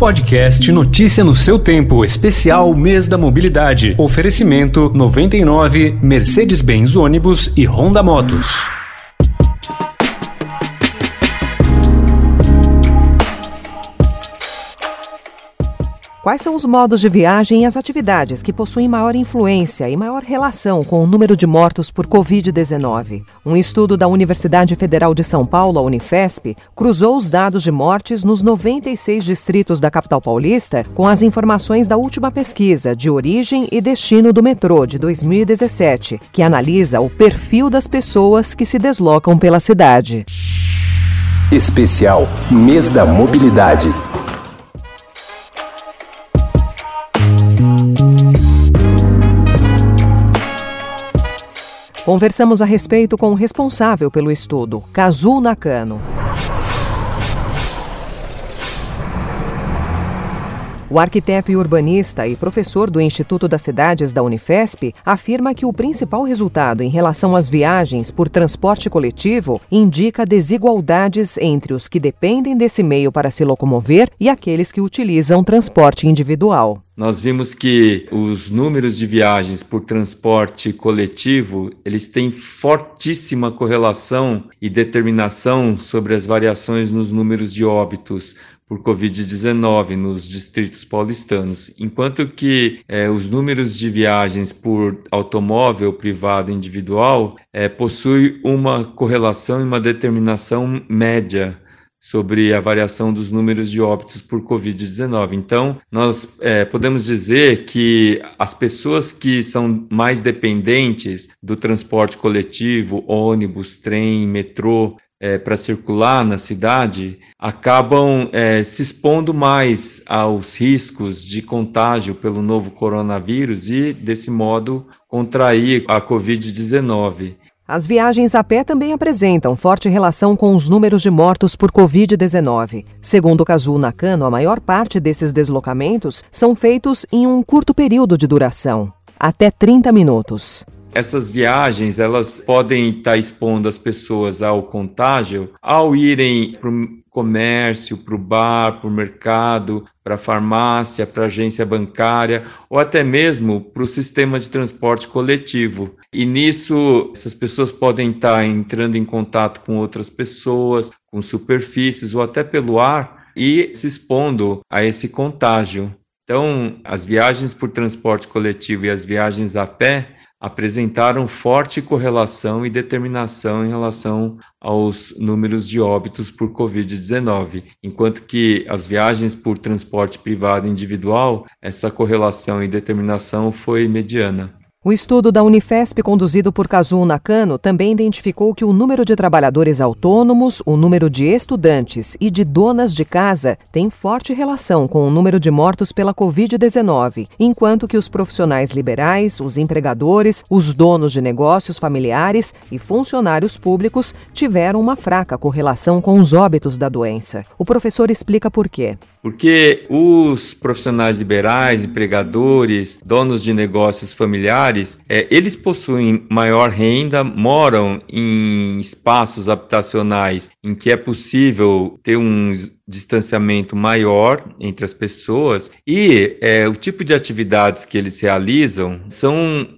Podcast Notícia no seu tempo, especial Mês da Mobilidade. Oferecimento 99 Mercedes-Benz ônibus e Honda Motos. Quais são os modos de viagem e as atividades que possuem maior influência e maior relação com o número de mortos por Covid-19? Um estudo da Universidade Federal de São Paulo, a Unifesp, cruzou os dados de mortes nos 96 distritos da capital paulista com as informações da última pesquisa de origem e destino do metrô de 2017, que analisa o perfil das pessoas que se deslocam pela cidade. Especial Mês da Mobilidade. Conversamos a respeito com o responsável pelo estudo, Kazu Nakano. O arquiteto e urbanista e professor do Instituto das Cidades da Unifesp afirma que o principal resultado em relação às viagens por transporte coletivo indica desigualdades entre os que dependem desse meio para se locomover e aqueles que utilizam transporte individual. Nós vimos que os números de viagens por transporte coletivo, eles têm fortíssima correlação e determinação sobre as variações nos números de óbitos por Covid-19 nos distritos paulistanos, enquanto que é, os números de viagens por automóvel privado individual é, possui uma correlação e uma determinação média sobre a variação dos números de óbitos por Covid-19. Então, nós é, podemos dizer que as pessoas que são mais dependentes do transporte coletivo, ônibus, trem, metrô, é, para circular na cidade acabam é, se expondo mais aos riscos de contágio pelo novo coronavírus e, desse modo, contrair a Covid-19. As viagens a pé também apresentam forte relação com os números de mortos por Covid-19. Segundo o Kazu Nakano, a maior parte desses deslocamentos são feitos em um curto período de duração até 30 minutos. Essas viagens, elas podem estar expondo as pessoas ao contágio ao irem para o comércio, para o bar, para o mercado, para a farmácia, para a agência bancária ou até mesmo para o sistema de transporte coletivo. E nisso, essas pessoas podem estar entrando em contato com outras pessoas, com superfícies ou até pelo ar e se expondo a esse contágio. Então, as viagens por transporte coletivo e as viagens a pé apresentaram forte correlação e determinação em relação aos números de óbitos por Covid-19, enquanto que as viagens por transporte privado individual, essa correlação e determinação foi mediana. O estudo da Unifesp, conduzido por Kazuo Nakano, também identificou que o número de trabalhadores autônomos, o número de estudantes e de donas de casa tem forte relação com o número de mortos pela Covid-19, enquanto que os profissionais liberais, os empregadores, os donos de negócios familiares e funcionários públicos tiveram uma fraca correlação com os óbitos da doença. O professor explica por quê. Porque os profissionais liberais, empregadores, donos de negócios familiares, é, eles possuem maior renda, moram em espaços habitacionais em que é possível ter um distanciamento maior entre as pessoas e é, o tipo de atividades que eles realizam são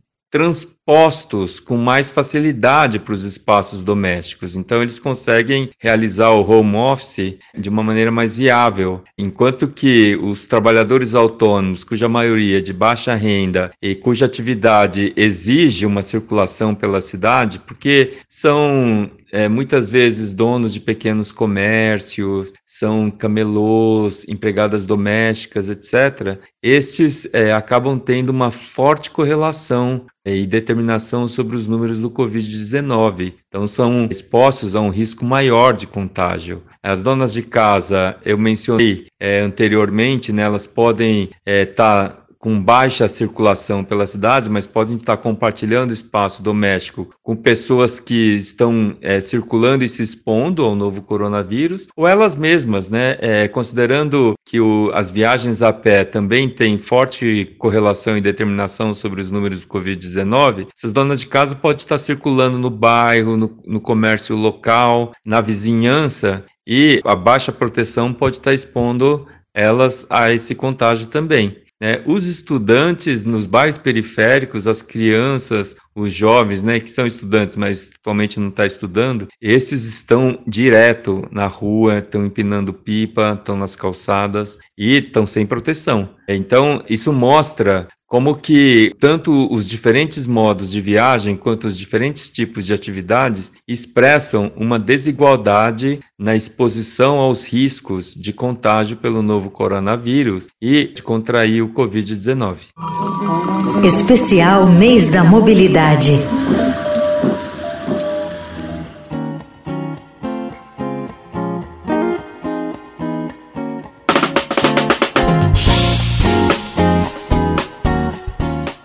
transpostos com mais facilidade para os espaços domésticos. Então, eles conseguem realizar o home office de uma maneira mais viável, enquanto que os trabalhadores autônomos, cuja maioria é de baixa renda e cuja atividade exige uma circulação pela cidade, porque são é, muitas vezes donos de pequenos comércios, são camelôs, empregadas domésticas, etc., estes é, acabam tendo uma forte correlação e determinação sobre os números do Covid-19. Então, são expostos a um risco maior de contágio. As donas de casa, eu mencionei é, anteriormente, né, elas podem estar. É, tá com baixa circulação pela cidade, mas podem estar compartilhando espaço doméstico com pessoas que estão é, circulando e se expondo ao novo coronavírus, ou elas mesmas, né? É, considerando que o, as viagens a pé também têm forte correlação e determinação sobre os números do Covid-19, essas donas de casa podem estar circulando no bairro, no, no comércio local, na vizinhança, e a baixa proteção pode estar expondo elas a esse contágio também. Né? Os estudantes nos bairros periféricos, as crianças, os jovens, né, que são estudantes, mas atualmente não estão tá estudando, esses estão direto na rua, estão empinando pipa, estão nas calçadas e estão sem proteção. Então, isso mostra como que tanto os diferentes modos de viagem quanto os diferentes tipos de atividades expressam uma desigualdade na exposição aos riscos de contágio pelo novo coronavírus e de contrair o Covid-19. Especial Mês da Mobilidade.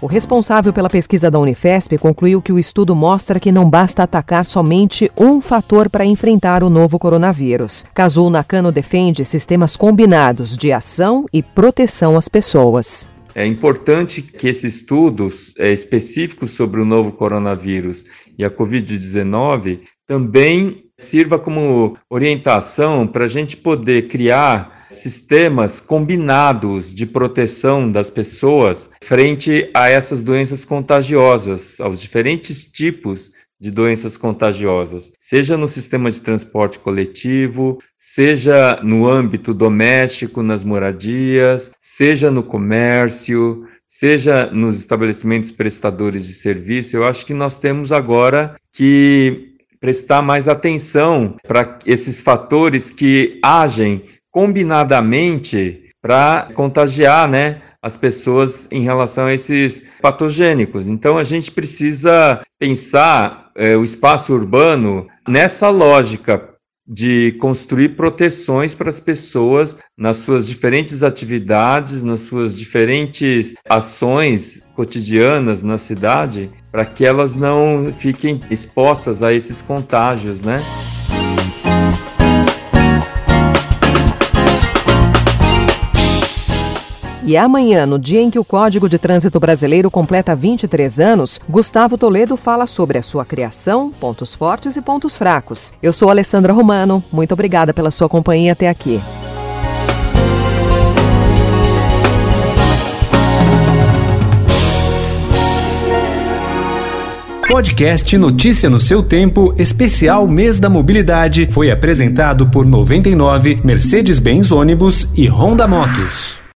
O responsável pela pesquisa da Unifesp concluiu que o estudo mostra que não basta atacar somente um fator para enfrentar o novo coronavírus. Casul Nakano defende sistemas combinados de ação e proteção às pessoas. É importante que esse estudo é, específico sobre o novo coronavírus e a Covid-19 também sirva como orientação para a gente poder criar sistemas combinados de proteção das pessoas frente a essas doenças contagiosas, aos diferentes tipos de doenças contagiosas, seja no sistema de transporte coletivo, seja no âmbito doméstico, nas moradias, seja no comércio, seja nos estabelecimentos prestadores de serviço. Eu acho que nós temos agora que prestar mais atenção para esses fatores que agem combinadamente para contagiar, né? As pessoas em relação a esses patogênicos. Então a gente precisa pensar é, o espaço urbano nessa lógica de construir proteções para as pessoas nas suas diferentes atividades, nas suas diferentes ações cotidianas na cidade, para que elas não fiquem expostas a esses contágios, né? E amanhã, no dia em que o Código de Trânsito Brasileiro completa 23 anos, Gustavo Toledo fala sobre a sua criação, pontos fortes e pontos fracos. Eu sou Alessandra Romano, muito obrigada pela sua companhia até aqui. Podcast Notícia no seu tempo, especial Mês da Mobilidade, foi apresentado por 99, Mercedes-Benz Ônibus e Honda Motos.